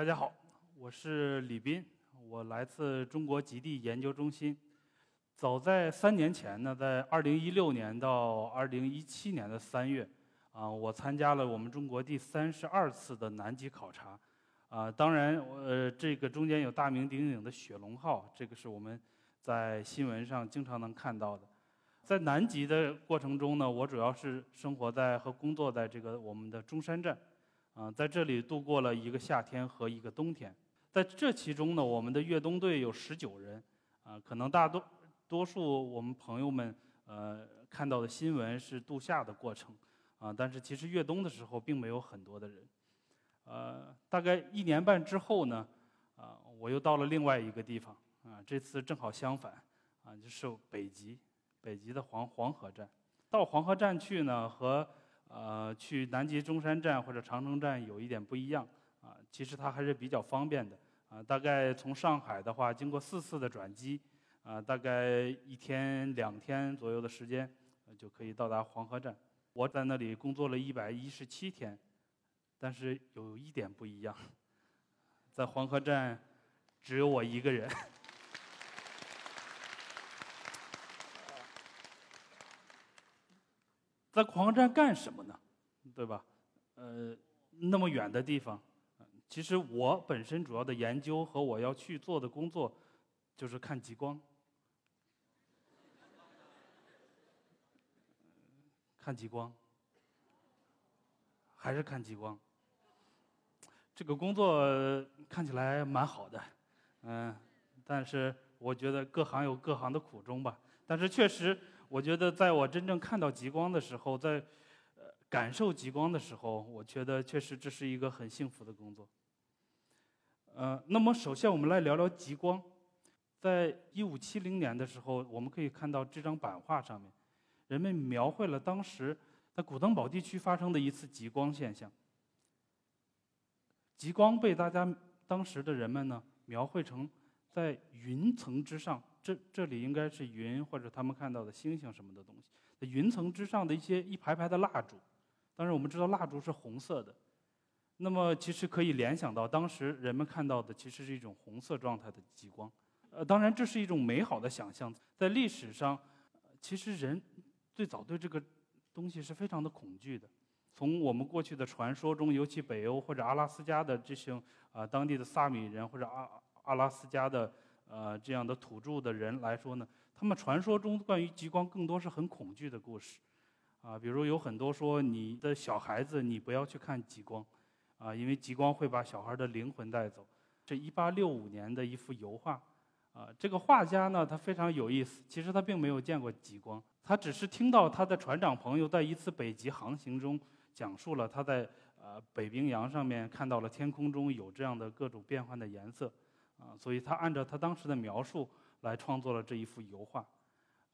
大家好，我是李斌，我来自中国极地研究中心。早在三年前呢，在二零一六年到二零一七年的三月，啊，我参加了我们中国第三十二次的南极考察。啊，当然，呃，这个中间有大名鼎鼎的雪龙号，这个是我们在新闻上经常能看到的。在南极的过程中呢，我主要是生活在和工作在这个我们的中山站。啊，在这里度过了一个夏天和一个冬天。在这其中呢，我们的越冬队有十九人。啊，可能大多多数我们朋友们呃看到的新闻是度夏的过程。啊，但是其实越冬的时候并没有很多的人。呃，大概一年半之后呢，啊，我又到了另外一个地方。啊，这次正好相反。啊，就是北极，北极的黄黄河站。到黄河站去呢，和呃，去南极中山站或者长城站有一点不一样啊，其实它还是比较方便的啊。大概从上海的话，经过四次的转机啊，大概一天两天左右的时间就可以到达黄河站。我在那里工作了一百一十七天，但是有一点不一样，在黄河站只有我一个人。在狂战干什么呢？对吧？呃，那么远的地方，其实我本身主要的研究和我要去做的工作，就是看极光。看极光，还是看极光。这个工作看起来蛮好的，嗯，但是我觉得各行有各行的苦衷吧。但是确实。我觉得，在我真正看到极光的时候，在呃感受极光的时候，我觉得确实这是一个很幸福的工作。呃，那么首先我们来聊聊极光。在一五七零年的时候，我们可以看到这张版画上面，人们描绘了当时在古登堡地区发生的一次极光现象。极光被大家当时的人们呢描绘成在云层之上。这这里应该是云，或者他们看到的星星什么的东西。在云层之上的一些一排排的蜡烛，当然我们知道蜡烛是红色的，那么其实可以联想到当时人们看到的其实是一种红色状态的极光。呃，当然这是一种美好的想象。在历史上，其实人最早对这个东西是非常的恐惧的。从我们过去的传说中，尤其北欧或者阿拉斯加的这些啊当地的萨米人或者阿阿拉斯加的。呃，这样的土著的人来说呢，他们传说中关于极光更多是很恐惧的故事，啊，比如有很多说你的小孩子你不要去看极光，啊，因为极光会把小孩的灵魂带走。这一八六五年的一幅油画，啊，这个画家呢他非常有意思，其实他并没有见过极光，他只是听到他的船长朋友在一次北极航行中讲述了他在呃北冰洋上面看到了天空中有这样的各种变幻的颜色。啊，所以他按照他当时的描述来创作了这一幅油画，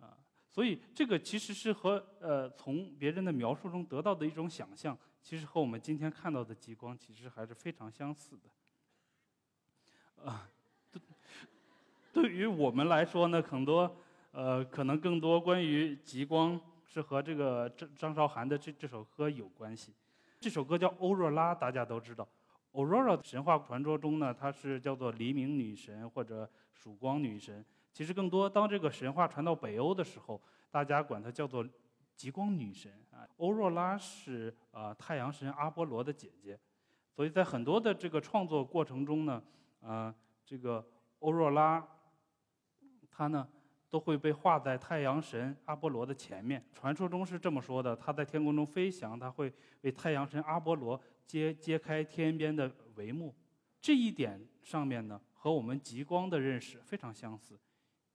啊，所以这个其实是和呃从别人的描述中得到的一种想象，其实和我们今天看到的极光其实还是非常相似的，啊，对，对于我们来说呢，很多呃可能更多关于极光是和这个张张韶涵的这这首歌有关系，这首歌叫《欧若拉》，大家都知道。Aurora 神话传说中呢，她是叫做黎明女神或者曙光女神。其实更多，当这个神话传到北欧的时候，大家管她叫做极光女神啊。欧若拉是啊太阳神阿波罗的姐姐，所以在很多的这个创作过程中呢，啊这个欧若拉，她呢都会被画在太阳神阿波罗的前面。传说中是这么说的：她在天空中飞翔，她会为太阳神阿波罗。揭揭开天边的帷幕，这一点上面呢，和我们极光的认识非常相似，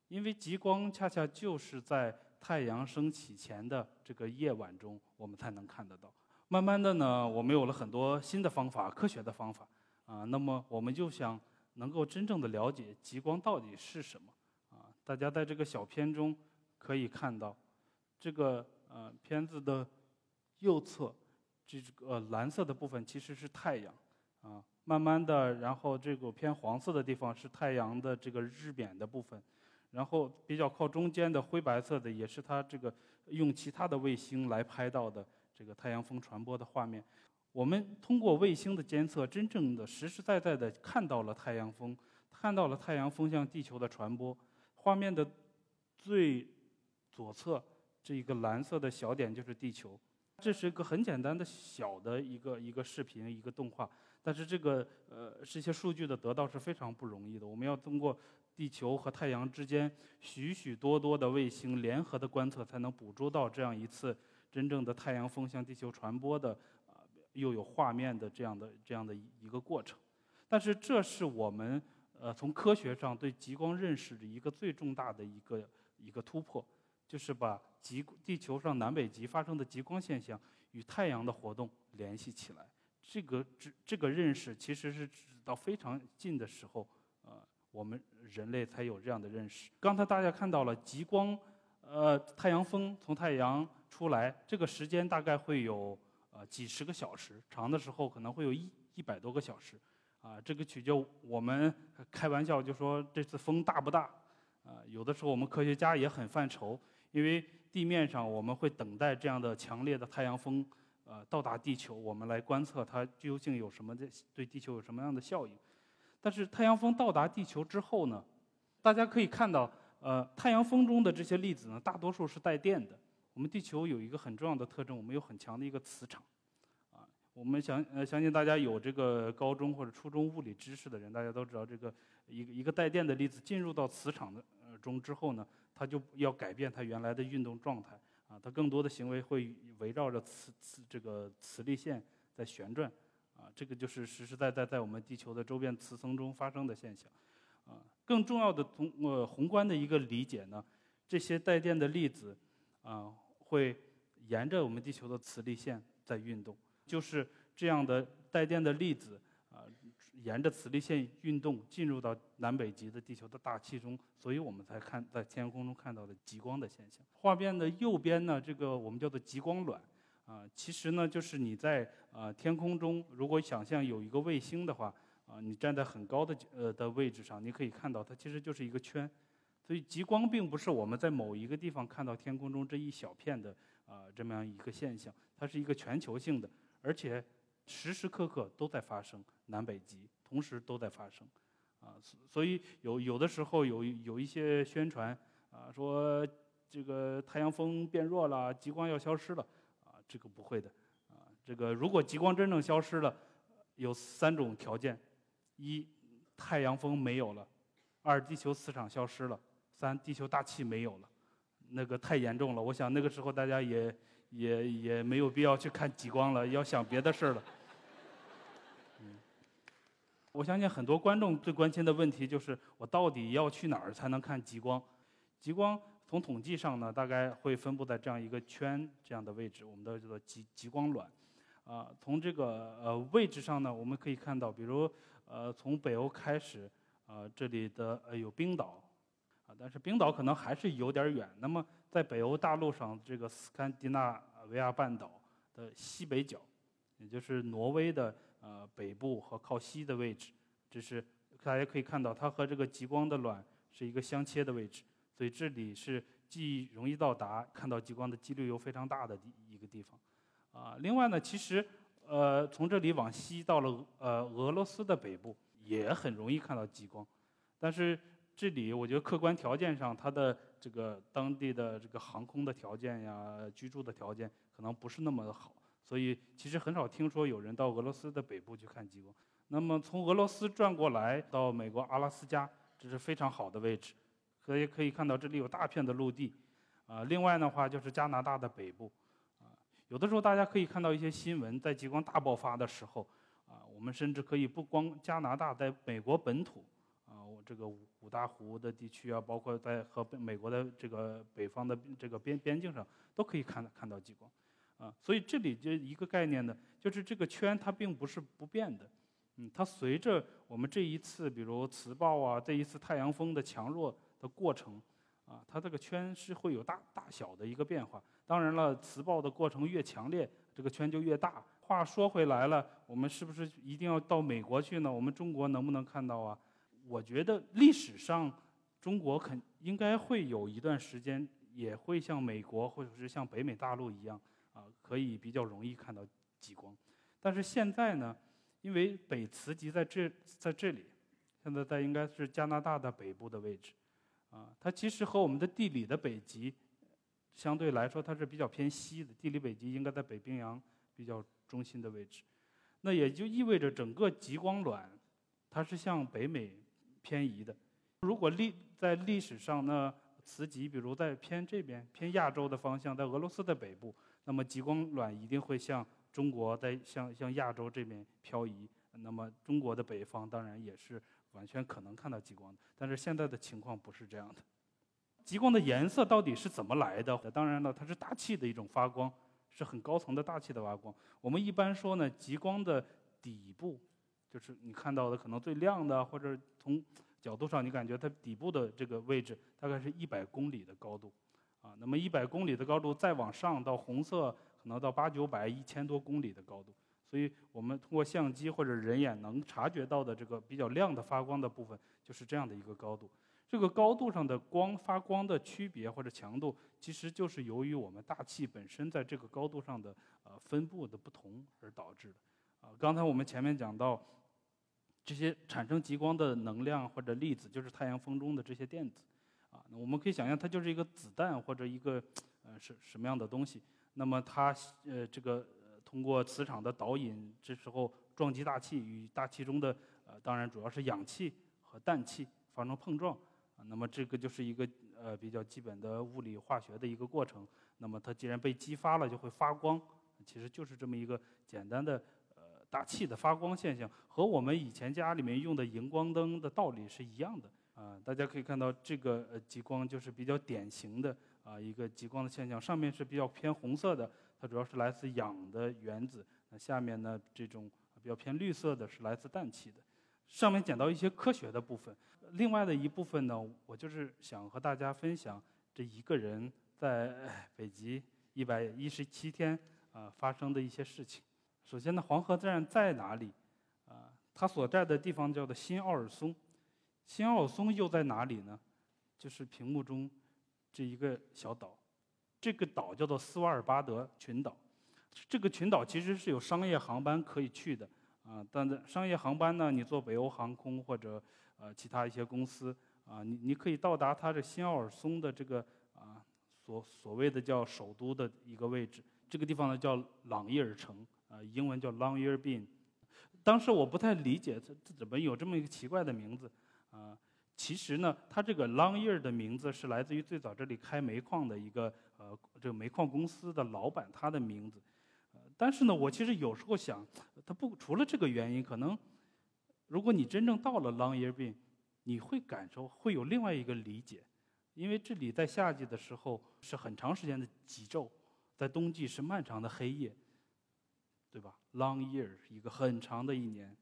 因为极光恰恰就是在太阳升起前的这个夜晚中，我们才能看得到。慢慢的呢，我们有了很多新的方法，科学的方法啊，那么我们就想能够真正的了解极光到底是什么啊。大家在这个小片中可以看到，这个呃片子的右侧。这个蓝色的部分其实是太阳，啊，慢慢的，然后这个偏黄色的地方是太阳的这个日冕的部分，然后比较靠中间的灰白色的也是它这个用其他的卫星来拍到的这个太阳风传播的画面。我们通过卫星的监测，真正的实实在在的看到了太阳风，看到了太阳风向地球的传播。画面的最左侧这一个蓝色的小点就是地球。这是一个很简单的小的一个一个视频一个动画，但是这个呃这些数据的得到是非常不容易的。我们要通过地球和太阳之间许许多多的卫星联合的观测，才能捕捉到这样一次真正的太阳风向地球传播的啊又有画面的这样的这样的一个过程。但是这是我们呃从科学上对极光认识的一个最重大的一个一个突破。就是把极地球上南北极发生的极光现象与太阳的活动联系起来，这个这这个认识其实是直到非常近的时候，呃，我们人类才有这样的认识。刚才大家看到了极光，呃，太阳风从太阳出来，这个时间大概会有呃几十个小时，长的时候可能会有一一百多个小时，啊，这个取决我们开玩笑就说这次风大不大，啊，有的时候我们科学家也很犯愁。因为地面上我们会等待这样的强烈的太阳风，呃，到达地球，我们来观测它究竟有什么的对地球有什么样的效应。但是太阳风到达地球之后呢，大家可以看到，呃，太阳风中的这些粒子呢，大多数是带电的。我们地球有一个很重要的特征，我们有很强的一个磁场，啊，我们相呃相信大家有这个高中或者初中物理知识的人，大家都知道这个一个一个带电的粒子进入到磁场的呃中之后呢。它就要改变它原来的运动状态啊，它更多的行为会围绕着磁磁这个磁力线在旋转啊，这个就是实实在在在我们地球的周边磁层中发生的现象啊。更重要的从呃宏观的一个理解呢，这些带电的粒子啊会沿着我们地球的磁力线在运动，就是这样的带电的粒子。沿着磁力线运动，进入到南北极的地球的大气中，所以我们才看在天空中看到的极光的现象。画面的右边呢，这个我们叫做极光卵，啊，其实呢就是你在啊天空中，如果想象有一个卫星的话，啊，你站在很高的呃的位置上，你可以看到它其实就是一个圈。所以极光并不是我们在某一个地方看到天空中这一小片的啊这么样一个现象，它是一个全球性的，而且。时时刻刻都在发生，南北极同时都在发生，啊，所以有有的时候有有一些宣传啊，说这个太阳风变弱了，极光要消失了，啊，这个不会的，啊，这个如果极光真正消失了，有三种条件：一，太阳风没有了；二，地球磁场消失了；三，地球大气没有了。那个太严重了，我想那个时候大家也。也也没有必要去看极光了，要想别的事儿了。我相信很多观众最关心的问题就是：我到底要去哪儿才能看极光？极光从统计上呢，大概会分布在这样一个圈这样的位置，我们的叫做极极光卵。啊，从这个呃位置上呢，我们可以看到，比如呃从北欧开始，啊这里的呃有冰岛。啊但是冰岛可能还是有点远。那么，在北欧大陆上，这个斯堪的纳维亚半岛的西北角，也就是挪威的呃北部和靠西的位置，这是大家可以看到，它和这个极光的卵是一个相切的位置。所以这里是既容易到达，看到极光的几率又非常大的一个地方。啊，另外呢，其实呃从这里往西到了呃俄罗斯的北部，也很容易看到极光，但是。这里我觉得客观条件上，它的这个当地的这个航空的条件呀、居住的条件可能不是那么的好，所以其实很少听说有人到俄罗斯的北部去看极光。那么从俄罗斯转过来到美国阿拉斯加，这是非常好的位置，可以可以看到这里有大片的陆地。啊，另外的话就是加拿大的北部，啊，有的时候大家可以看到一些新闻，在极光大爆发的时候，啊，我们甚至可以不光加拿大，在美国本土。啊，我这个五五大湖的地区啊，包括在和美国的这个北方的这个边边境上，都可以看看到极光，啊，所以这里就一个概念呢，就是这个圈它并不是不变的，嗯，它随着我们这一次比如磁暴啊，这一次太阳风的强弱的过程，啊，它这个圈是会有大大小的一个变化。当然了，磁暴的过程越强烈，这个圈就越大。话说回来了，我们是不是一定要到美国去呢？我们中国能不能看到啊？我觉得历史上，中国肯应该会有一段时间，也会像美国或者是像北美大陆一样，啊，可以比较容易看到极光。但是现在呢，因为北磁极在这在这里，现在在应该是加拿大的北部的位置，啊，它其实和我们的地理的北极相对来说它是比较偏西的，地理北极应该在北冰洋比较中心的位置，那也就意味着整个极光卵它是向北美偏移的。如果历在历史上呢，磁极比如在偏这边偏亚洲的方向，在俄罗斯的北部，那么极光卵一定会向中国在向向亚洲这边漂移。那么中国的北方当然也是完全可能看到极光的，但是现在的情况不是这样的。极光的颜色到底是怎么来的？当然了，它是大气的一种发光，是很高层的大气的发光。我们一般说呢，极光的底部就是你看到的可能最亮的，或者从角度上你感觉它底部的这个位置大概是一百公里的高度，啊，那么一百公里的高度再往上到红色可能到八九百一千多公里的高度。所以我们通过相机或者人眼能察觉到的这个比较亮的发光的部分，就是这样的一个高度。这个高度上的光发光的区别或者强度，其实就是由于我们大气本身在这个高度上的呃分布的不同而导致的。啊，刚才我们前面讲到，这些产生极光的能量或者粒子，就是太阳风中的这些电子。我们可以想象，它就是一个子弹或者一个呃是什么样的东西。那么它呃这个。通过磁场的导引，这时候撞击大气，与大气中的呃，当然主要是氧气和氮气发生碰撞，那么这个就是一个呃比较基本的物理化学的一个过程。那么它既然被激发了，就会发光，其实就是这么一个简单的呃大气的发光现象，和我们以前家里面用的荧光灯的道理是一样的。啊，大家可以看到这个呃极光就是比较典型的啊一个极光的现象，上面是比较偏红色的。它主要是来自氧的原子，那下面呢这种比较偏绿色的是来自氮气的。上面讲到一些科学的部分，另外的一部分呢，我就是想和大家分享这一个人在北极一百一十七天啊发生的一些事情。首先呢，黄河站在哪里？啊，它所在的地方叫做新奥尔松。新奥松又在哪里呢？就是屏幕中这一个小岛。这个岛叫做斯瓦尔巴德群岛，这个群岛其实是有商业航班可以去的啊。但是商业航班呢，你坐北欧航空或者呃其他一些公司啊，你你可以到达它的新奥尔松的这个啊所所谓的叫首都的一个位置。这个地方呢叫朗伊尔城啊，英文叫 Longyearbyen。当时我不太理解这这怎么有这么一个奇怪的名字啊。其实呢，它这个 Longyear 的名字是来自于最早这里开煤矿的一个呃，这个煤矿公司的老板他的名字。但是呢，我其实有时候想，它不除了这个原因，可能如果你真正到了 Long Year Bin，你会感受会有另外一个理解，因为这里在夏季的时候是很长时间的极昼，在冬季是漫长的黑夜，对吧？Long year 一个很长的一年。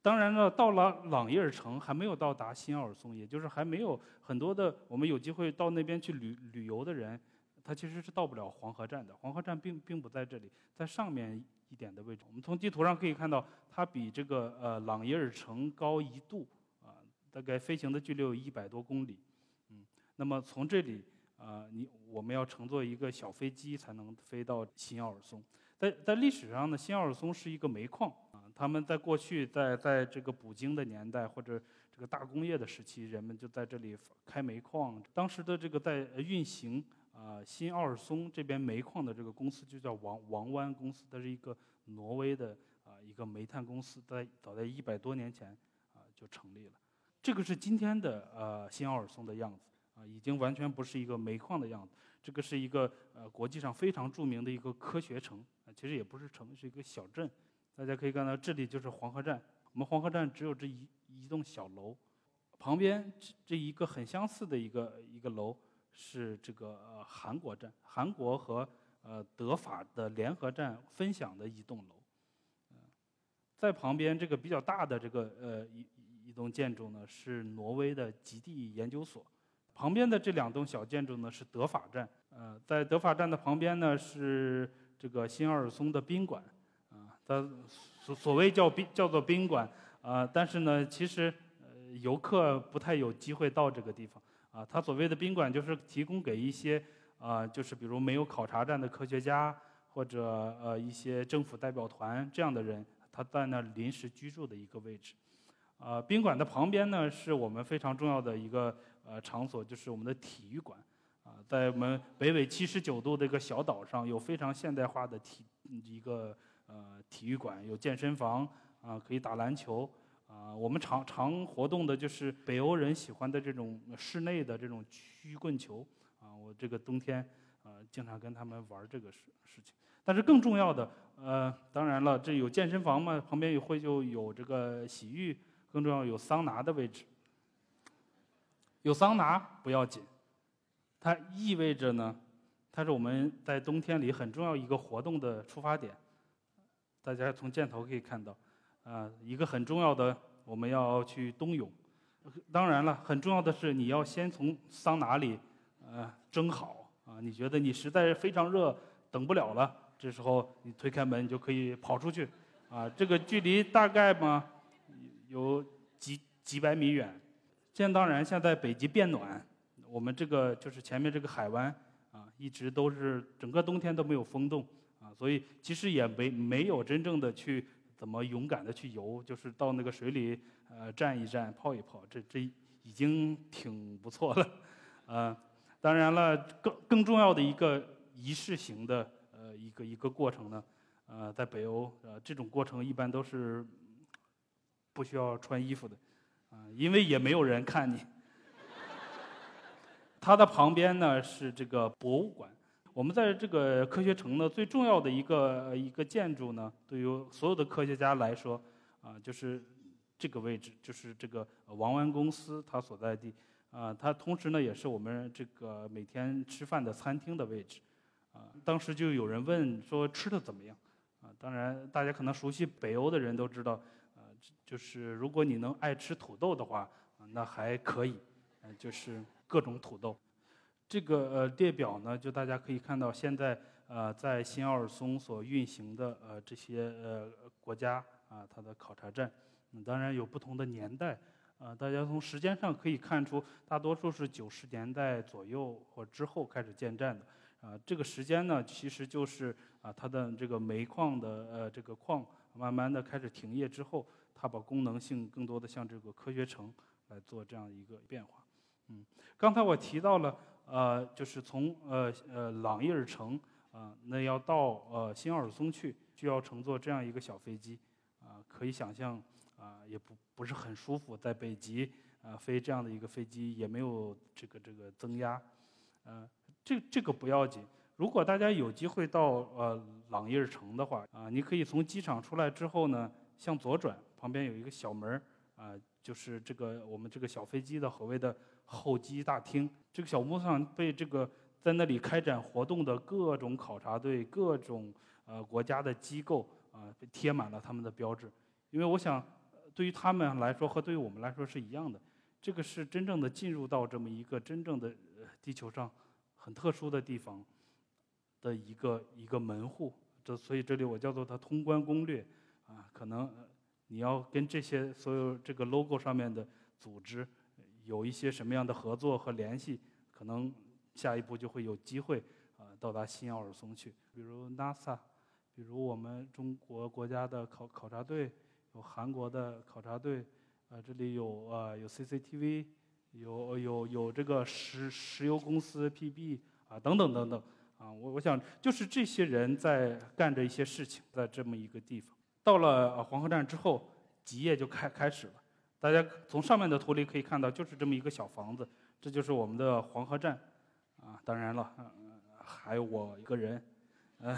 当然了，到了朗伊尔城还没有到达新奥尔松，也就是还没有很多的我们有机会到那边去旅旅游的人，他其实是到不了黄河站的。黄河站并并不在这里，在上面一点的位置。我们从地图上可以看到，它比这个呃朗伊尔城高一度，啊，大概飞行的距离有一百多公里，嗯，那么从这里啊，你我们要乘坐一个小飞机才能飞到新奥尔松。在在历史上呢，新奥尔松是一个煤矿。他们在过去，在在这个捕鲸的年代或者这个大工业的时期，人们就在这里开煤矿。当时的这个在运行啊新奥尔松这边煤矿的这个公司就叫王王湾公司，它是一个挪威的啊一个煤炭公司，在早在一百多年前啊就成立了。这个是今天的呃新奥尔松的样子啊，已经完全不是一个煤矿的样子。这个是一个呃国际上非常著名的一个科学城，其实也不是城，是一个小镇。大家可以看到，这里就是黄河站。我们黄河站只有这一一栋小楼，旁边这这一个很相似的一个一个楼是这个呃韩国站，韩国和呃德法的联合站分享的一栋楼。在旁边这个比较大的这个呃一一栋建筑呢是挪威的极地研究所，旁边的这两栋小建筑呢是德法站。呃，在德法站的旁边呢是这个新奥尔松的宾馆。它所所谓叫宾叫做宾馆啊，但是呢，其实呃游客不太有机会到这个地方啊。它所谓的宾馆就是提供给一些啊，就是比如没有考察站的科学家，或者呃一些政府代表团这样的人，他在那临时居住的一个位置。呃，宾馆的旁边呢，是我们非常重要的一个呃场所，就是我们的体育馆。啊，在我们北纬七十九度的一个小岛上，有非常现代化的体一个呃体育馆，有健身房啊，可以打篮球啊。我们常常活动的就是北欧人喜欢的这种室内的这种曲棍球啊。我这个冬天呃，经常跟他们玩这个事事情。但是更重要的，呃，当然了，这有健身房嘛，旁边也会就有这个洗浴，更重要有桑拿的位置。有桑拿不要紧，它意味着呢，它是我们在冬天里很重要一个活动的出发点。大家从箭头可以看到，啊，一个很重要的，我们要去冬泳。当然了，很重要的是你要先从桑拿里，呃，蒸好啊。你觉得你实在是非常热，等不了了。这时候你推开门，你就可以跑出去，啊，这个距离大概嘛有几几百米远。现当然，现在北极变暖，我们这个就是前面这个海湾啊，一直都是整个冬天都没有风动，所以其实也没没有真正的去怎么勇敢的去游，就是到那个水里呃站一站、泡一泡，这这已经挺不错了，啊，当然了，更更重要的一个仪式型的。呃，一个一个过程呢，呃，在北欧，呃，这种过程一般都是不需要穿衣服的，啊，因为也没有人看你。它的旁边呢是这个博物馆。我们在这个科学城呢，最重要的一个一个建筑呢，对于所有的科学家来说，啊，就是这个位置，就是这个王湾公司它所在地，啊，它同时呢也是我们这个每天吃饭的餐厅的位置。啊，当时就有人问说吃的怎么样？啊，当然大家可能熟悉北欧的人都知道，啊，就是如果你能爱吃土豆的话，那还可以，嗯，就是各种土豆。这个呃列表呢，就大家可以看到，现在呃在新奥尔松所运行的呃这些呃国家啊，它的考察站，嗯，当然有不同的年代，啊，大家从时间上可以看出，大多数是九十年代左右或之后开始建站的。啊，这个时间呢，其实就是啊，它的这个煤矿的呃这个矿慢慢的开始停业之后，它把功能性更多的向这个科学城来做这样一个变化。嗯，刚才我提到了呃，就是从呃呃朗伊尔城啊，那要到呃新奥尔松去，需要乘坐这样一个小飞机啊，可以想象啊，也不不是很舒服，在北极啊飞这样的一个飞机也没有这个这个增压，嗯。这这个不要紧。如果大家有机会到呃朗伊尔城的话，啊，你可以从机场出来之后呢，向左转，旁边有一个小门儿，啊，就是这个我们这个小飞机的所谓的候机大厅。这个小屋上被这个在那里开展活动的各种考察队、各种呃国家的机构啊，贴满了他们的标志。因为我想，对于他们来说和对于我们来说是一样的，这个是真正的进入到这么一个真正的地球上。很特殊的地方的一个一个门户，这所以这里我叫做它通关攻略啊。可能你要跟这些所有这个 logo 上面的组织有一些什么样的合作和联系，可能下一步就会有机会啊到达新奥尔松去。比如 NASA，比如我们中国国家的考考察队，有韩国的考察队，啊这里有啊有 CCTV。有有有这个石石油公司 PB 啊等等等等啊，我我想就是这些人在干着一些事情，在这么一个地方。到了黄河站之后，极夜就开开始了。大家从上面的图里可以看到，就是这么一个小房子，这就是我们的黄河站啊。当然了，还有我一个人，嗯，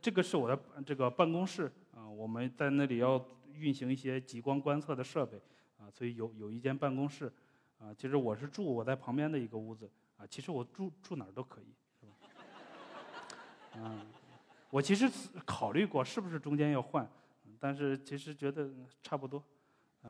这个是我的这个办公室啊。我们在那里要运行一些极光观测的设备啊，所以有有一间办公室。啊，其实我是住我在旁边的一个屋子啊，其实我住住哪儿都可以，是吧？嗯，我其实考虑过是不是中间要换，但是其实觉得差不多。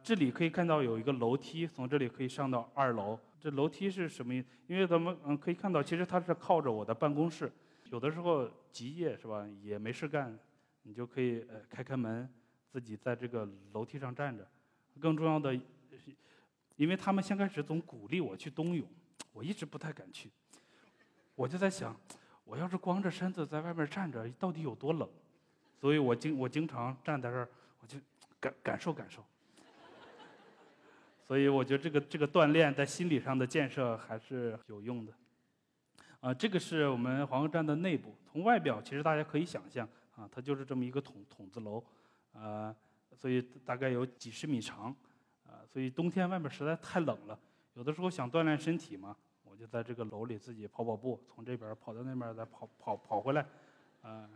这里可以看到有一个楼梯，从这里可以上到二楼。这楼梯是什么意思？因为咱们嗯可以看到，其实它是靠着我的办公室。有的时候极夜是吧，也没事干，你就可以呃开开门，自己在这个楼梯上站着。更重要的。因为他们先开始总鼓励我去冬泳，我一直不太敢去。我就在想，我要是光着身子在外面站着，到底有多冷？所以我经我经常站在这儿，我就感感受感受。所以我觉得这个这个锻炼在心理上的建设还是有用的。啊，这个是我们黄河站的内部，从外表其实大家可以想象啊，它就是这么一个筒筒子楼，啊，所以大概有几十米长，啊，所以冬天外面实在太冷了，有的时候想锻炼身体嘛，我就在这个楼里自己跑跑步，从这边跑到那边再跑跑跑回来，啊。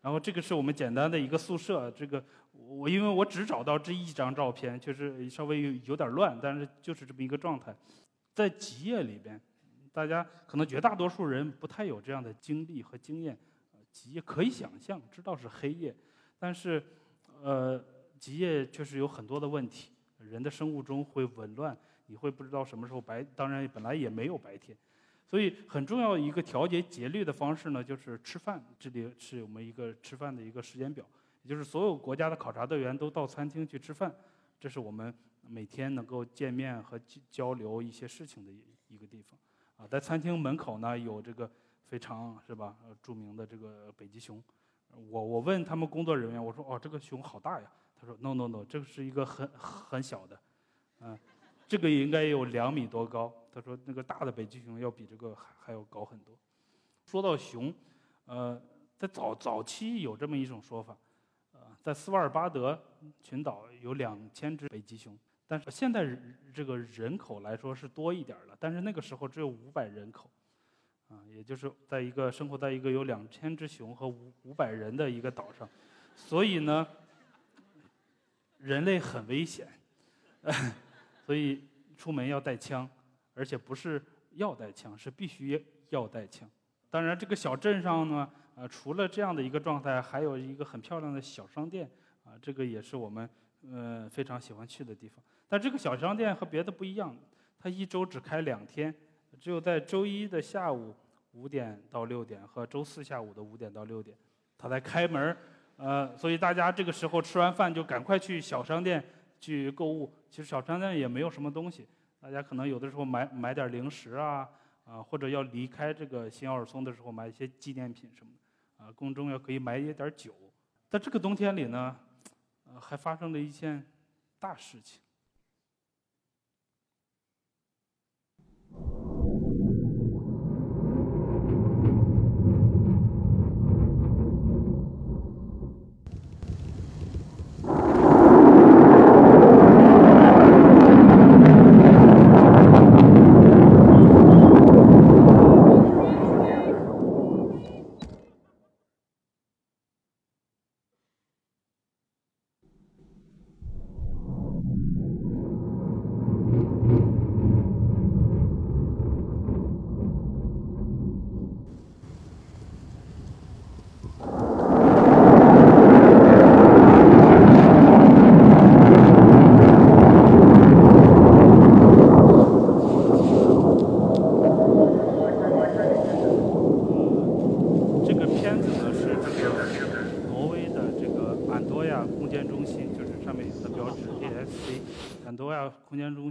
然后这个是我们简单的一个宿舍，这个我因为我只找到这一张照片，确实稍微有有点乱，但是就是这么一个状态。在极夜里边，大家可能绝大多数人不太有这样的经历和经验。极夜可以想象，知道是黑夜，但是呃，极夜确实有很多的问题，人的生物钟会紊乱，你会不知道什么时候白，当然本来也没有白天。所以很重要一个调节节律的方式呢，就是吃饭。这里是我们一个吃饭的一个时间表，也就是所有国家的考察队员都到餐厅去吃饭，这是我们每天能够见面和交流一些事情的一个地方。啊，在餐厅门口呢有这个非常是吧著名的这个北极熊。我我问他们工作人员，我说哦这个熊好大呀，他说 no no no，这个是一个很很小的，嗯。这个应该有两米多高。他说那个大的北极熊要比这个还还要高很多。说到熊，呃，在早早期有这么一种说法，呃，在斯瓦尔巴德群岛有两千只北极熊，但是现在这个人口来说是多一点了，但是那个时候只有五百人口，啊，也就是在一个生活在一个有两千只熊和五五百人的一个岛上，所以呢，人类很危险。所以出门要带枪，而且不是要带枪，是必须要带枪。当然，这个小镇上呢，呃，除了这样的一个状态，还有一个很漂亮的小商店，啊，这个也是我们呃非常喜欢去的地方。但这个小商店和别的不一样，它一周只开两天，只有在周一的下午五点到六点和周四下午的五点到六点，它才开门。呃，所以大家这个时候吃完饭就赶快去小商店。去购物，其实小商店也没有什么东西，大家可能有的时候买买点零食啊，啊或者要离开这个新奥尔松的时候买一些纪念品什么的，啊宫中要可以买一点酒。在这个冬天里呢，呃还发生了一件大事情。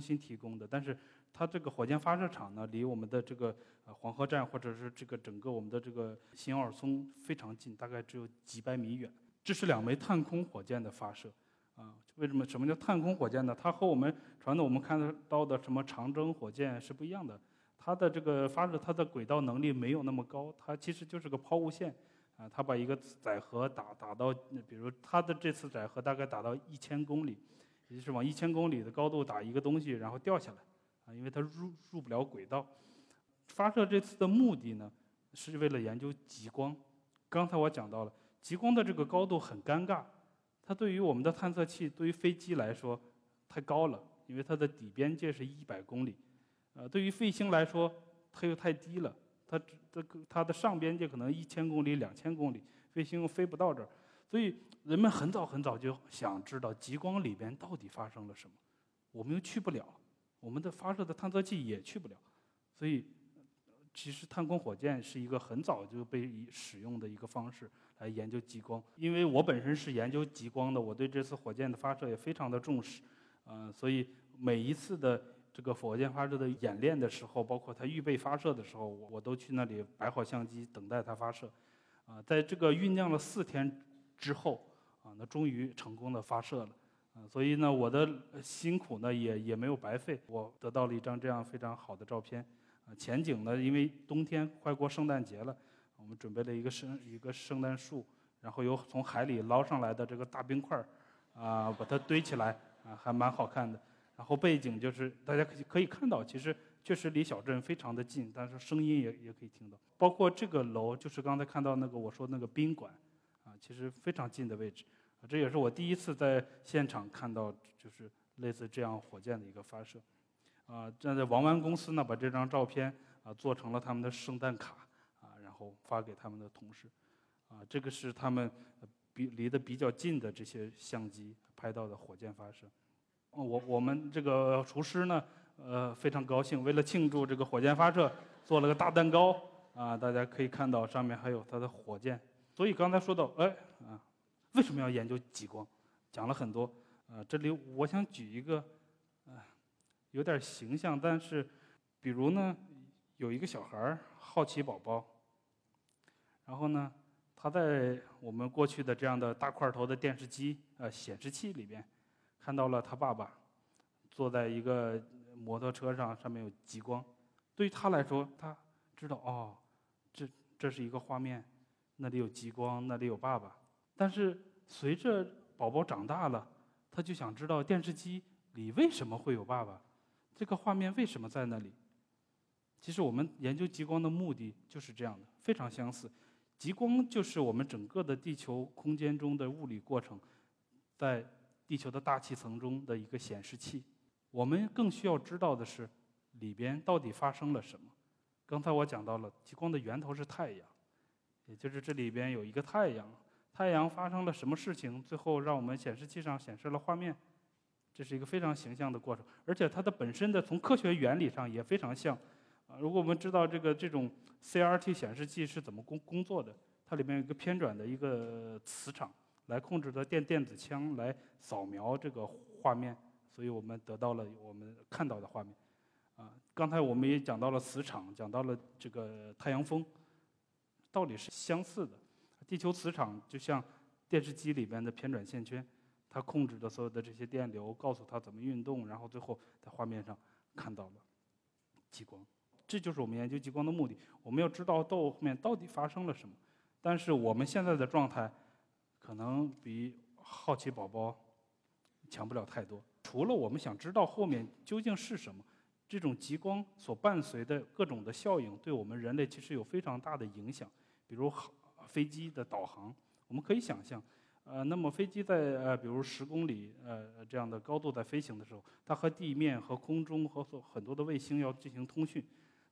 新提供的，但是它这个火箭发射场呢，离我们的这个呃黄河站或者是这个整个我们的这个新奥尔松非常近，大概只有几百米远。这是两枚探空火箭的发射，啊，为什么？什么叫探空火箭呢？它和我们传统我们看得到的什么长征火箭是不一样的。它的这个发射，它的轨道能力没有那么高，它其实就是个抛物线，啊，它把一个载荷打打到，比如它的这次载荷大概打到一千公里。也就是往一千公里的高度打一个东西，然后掉下来，啊，因为它入入不了轨道。发射这次的目的呢，是为了研究极光。刚才我讲到了，极光的这个高度很尴尬，它对于我们的探测器、对于飞机来说太高了，因为它的底边界是一百公里。呃，对于卫星来说，它又太低了，它这个它的上边界可能一千公里、两千公里，卫星飞不到这儿。所以人们很早很早就想知道极光里边到底发生了什么，我们又去不了，我们的发射的探测器也去不了，所以其实探空火箭是一个很早就被使用的一个方式来研究极光。因为我本身是研究极光的，我对这次火箭的发射也非常的重视，嗯，所以每一次的这个火箭发射的演练的时候，包括它预备发射的时候，我我都去那里摆好相机，等待它发射。啊，在这个酝酿了四天之后，啊，那终于成功的发射了。啊，所以呢，我的辛苦呢也也没有白费，我得到了一张这样非常好的照片。啊，前景呢，因为冬天快过圣诞节了，我们准备了一个圣一个圣诞树，然后有从海里捞上来的这个大冰块儿，啊，把它堆起来，啊，还蛮好看的。然后背景就是大家可以可以看到，其实确实离小镇非常的近，但是声音也也可以听到。包括这个楼，就是刚才看到那个我说那个宾馆，其实非常近的位置。这也是我第一次在现场看到，就是类似这样火箭的一个发射。啊，站在王湾公司呢，把这张照片啊做成了他们的圣诞卡，啊，然后发给他们的同事。啊，这个是他们比离得比较近的这些相机拍到的火箭发射。我我们这个厨师呢，呃，非常高兴，为了庆祝这个火箭发射，做了个大蛋糕啊。大家可以看到上面还有它的火箭。所以刚才说到，哎啊，为什么要研究极光？讲了很多。呃，这里我想举一个，呃，有点形象，但是，比如呢，有一个小孩，好奇宝宝，然后呢，他在我们过去的这样的大块头的电视机呃显示器里边。看到了他爸爸坐在一个摩托车上，上面有极光。对于他来说，他知道哦，这这是一个画面，那里有极光，那里有爸爸。但是随着宝宝长大了，他就想知道电视机里为什么会有爸爸，这个画面为什么在那里？其实我们研究极光的目的就是这样的，非常相似。极光就是我们整个的地球空间中的物理过程，在。地球的大气层中的一个显示器，我们更需要知道的是，里边到底发生了什么。刚才我讲到了极光的源头是太阳，也就是这里边有一个太阳，太阳发生了什么事情，最后让我们显示器上显示了画面，这是一个非常形象的过程，而且它的本身的从科学原理上也非常像。啊，如果我们知道这个这种 CRT 显示器是怎么工工作的，它里面有一个偏转的一个磁场。来控制的电电子枪来扫描这个画面，所以我们得到了我们看到的画面。啊，刚才我们也讲到了磁场，讲到了这个太阳风，道理是相似的。地球磁场就像电视机里边的偏转线圈，它控制着所有的这些电流，告诉它怎么运动，然后最后在画面上看到了极光。这就是我们研究极光的目的。我们要知道到后面到底发生了什么。但是我们现在的状态。可能比好奇宝宝强不了太多。除了我们想知道后面究竟是什么，这种极光所伴随的各种的效应，对我们人类其实有非常大的影响。比如航飞机的导航，我们可以想象，呃，那么飞机在呃，比如十公里呃这样的高度在飞行的时候，它和地面、和空中和很多的卫星要进行通讯。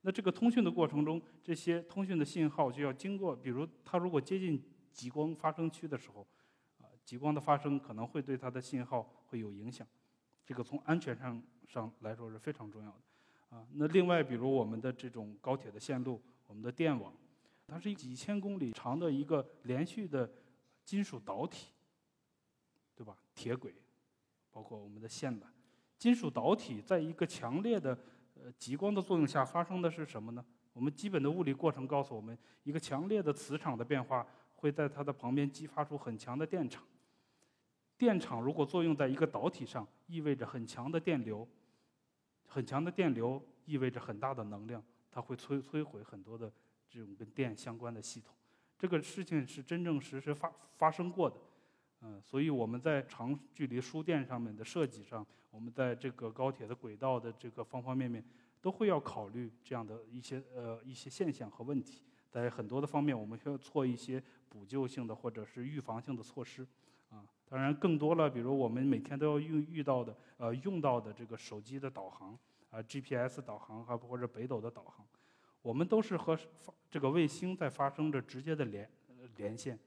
那这个通讯的过程中，这些通讯的信号就要经过，比如它如果接近。极光发生区的时候，啊，极光的发生可能会对它的信号会有影响，这个从安全上上来说是非常重要的，啊，那另外比如我们的这种高铁的线路，我们的电网，它是几千公里长的一个连续的金属导体，对吧？铁轨，包括我们的线缆，金属导体在一个强烈的呃极光的作用下发生的是什么呢？我们基本的物理过程告诉我们，一个强烈的磁场的变化。会在它的旁边激发出很强的电场。电场如果作用在一个导体上，意味着很强的电流。很强的电流意味着很大的能量，它会摧摧毁很多的这种跟电相关的系统。这个事情是真正实实发发生过的，嗯，所以我们在长距离输电上面的设计上，我们在这个高铁的轨道的这个方方面面，都会要考虑这样的一些呃一些现象和问题。在很多的方面，我们需要做一些补救性的或者是预防性的措施，啊，当然更多了，比如我们每天都要遇遇到的，呃，用到的这个手机的导航，啊，GPS 导航，还或者北斗的导航，我们都是和这个卫星在发生着直接的连连线。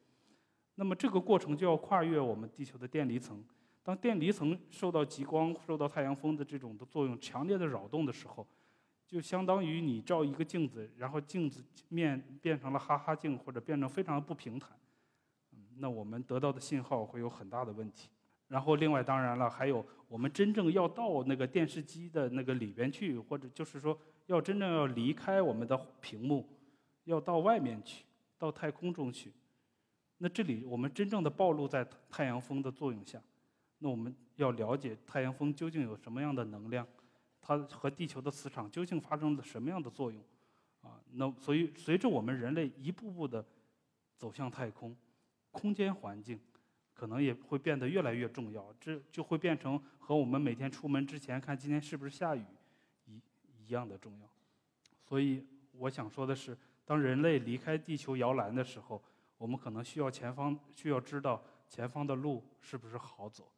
那么这个过程就要跨越我们地球的电离层，当电离层受到极光、受到太阳风的这种的作用强烈的扰动的时候。就相当于你照一个镜子，然后镜子面变成了哈哈镜，或者变成非常不平坦，那我们得到的信号会有很大的问题。然后另外当然了，还有我们真正要到那个电视机的那个里边去，或者就是说要真正要离开我们的屏幕，要到外面去，到太空中去。那这里我们真正的暴露在太阳风的作用下，那我们要了解太阳风究竟有什么样的能量，它和地球的磁场究竟发生了什么样的作用，啊，那所以随着我们人类一步步的走向太空，空间环境。可能也会变得越来越重要，这就会变成和我们每天出门之前看今天是不是下雨一样的重要。所以我想说的是，当人类离开地球摇篮的时候，我们可能需要前方需要知道前方的路是不是好走。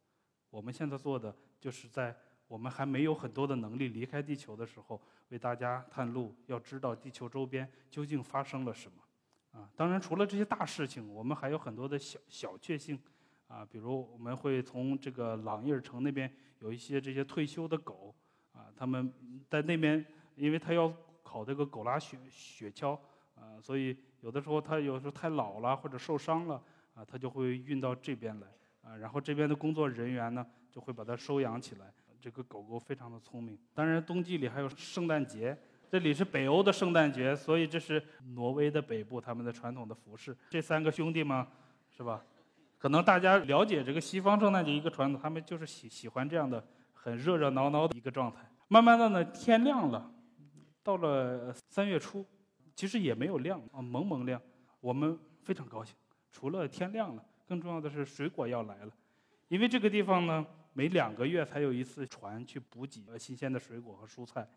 我们现在做的就是在我们还没有很多的能力离开地球的时候，为大家探路，要知道地球周边究竟发生了什么。啊，当然除了这些大事情，我们还有很多的小小确幸。啊，比如我们会从这个朗伊尔城那边有一些这些退休的狗，他们在那边，因为他要考这个狗拉雪雪橇，啊，所以有的时候他有时候太老了或者受伤了，啊，他就会运到这边来，啊，然后这边的工作人员呢就会把它收养起来。这个狗狗非常的聪明。当然，冬季里还有圣诞节，这里是北欧的圣诞节，所以这是挪威的北部他们的传统的服饰。这三个兄弟嘛，是吧？可能大家了解这个西方圣诞节一个传统，他们就是喜喜欢这样的很热热闹闹的一个状态。慢慢的呢，天亮了，到了三月初，其实也没有亮啊，蒙蒙亮。我们非常高兴，除了天亮了，更重要的是水果要来了，因为这个地方呢，每两个月才有一次船去补给呃新鲜的水果和蔬菜，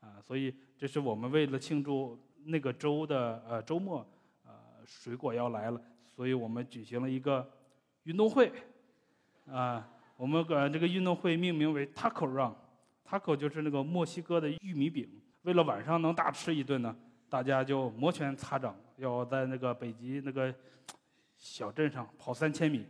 啊，所以这是我们为了庆祝那个周的呃周末，呃水果要来了，所以我们举行了一个。运动会，啊，我们管这个运动会命名为 Taco Run Run，Taco 就是那个墨西哥的玉米饼。为了晚上能大吃一顿呢，大家就摩拳擦掌，要在那个北极那个小镇上跑三千米。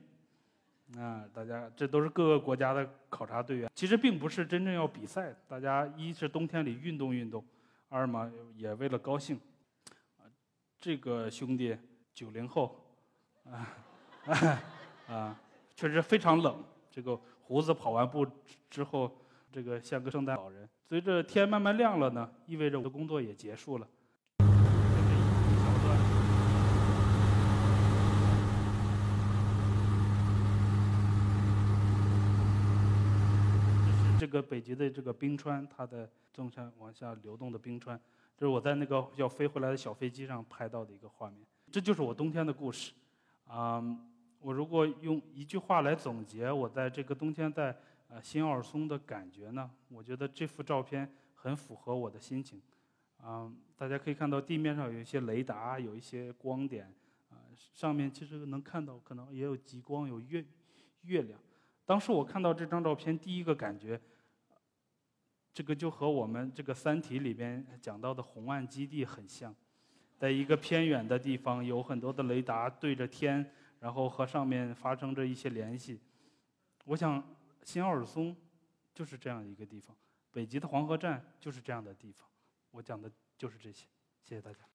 啊，大家这都是各个国家的考察队员。其实并不是真正要比赛，大家一是冬天里运动运动，二嘛也为了高兴。这个兄弟九零后，啊。啊，确实非常冷。这个胡子跑完步之后，这个像个圣诞老人。随着天慢慢亮了呢，意味着我的工作也结束了。这是这个北极的这个冰川，它的正向往下流动的冰川。这是我在那个要飞回来的小飞机上拍到的一个画面。这就是我冬天的故事，啊。我如果用一句话来总结我在这个冬天在呃新奥尔松的感觉呢，我觉得这幅照片很符合我的心情。啊，大家可以看到地面上有一些雷达，有一些光点，啊，上面其实能看到可能也有极光，有月月亮。当时我看到这张照片，第一个感觉，这个就和我们这个《三体》里边讲到的红岸基地很像，在一个偏远的地方，有很多的雷达对着天。然后和上面发生着一些联系，我想新奥尔松就是这样一个地方，北极的黄河站就是这样的地方。我讲的就是这些，谢谢大家。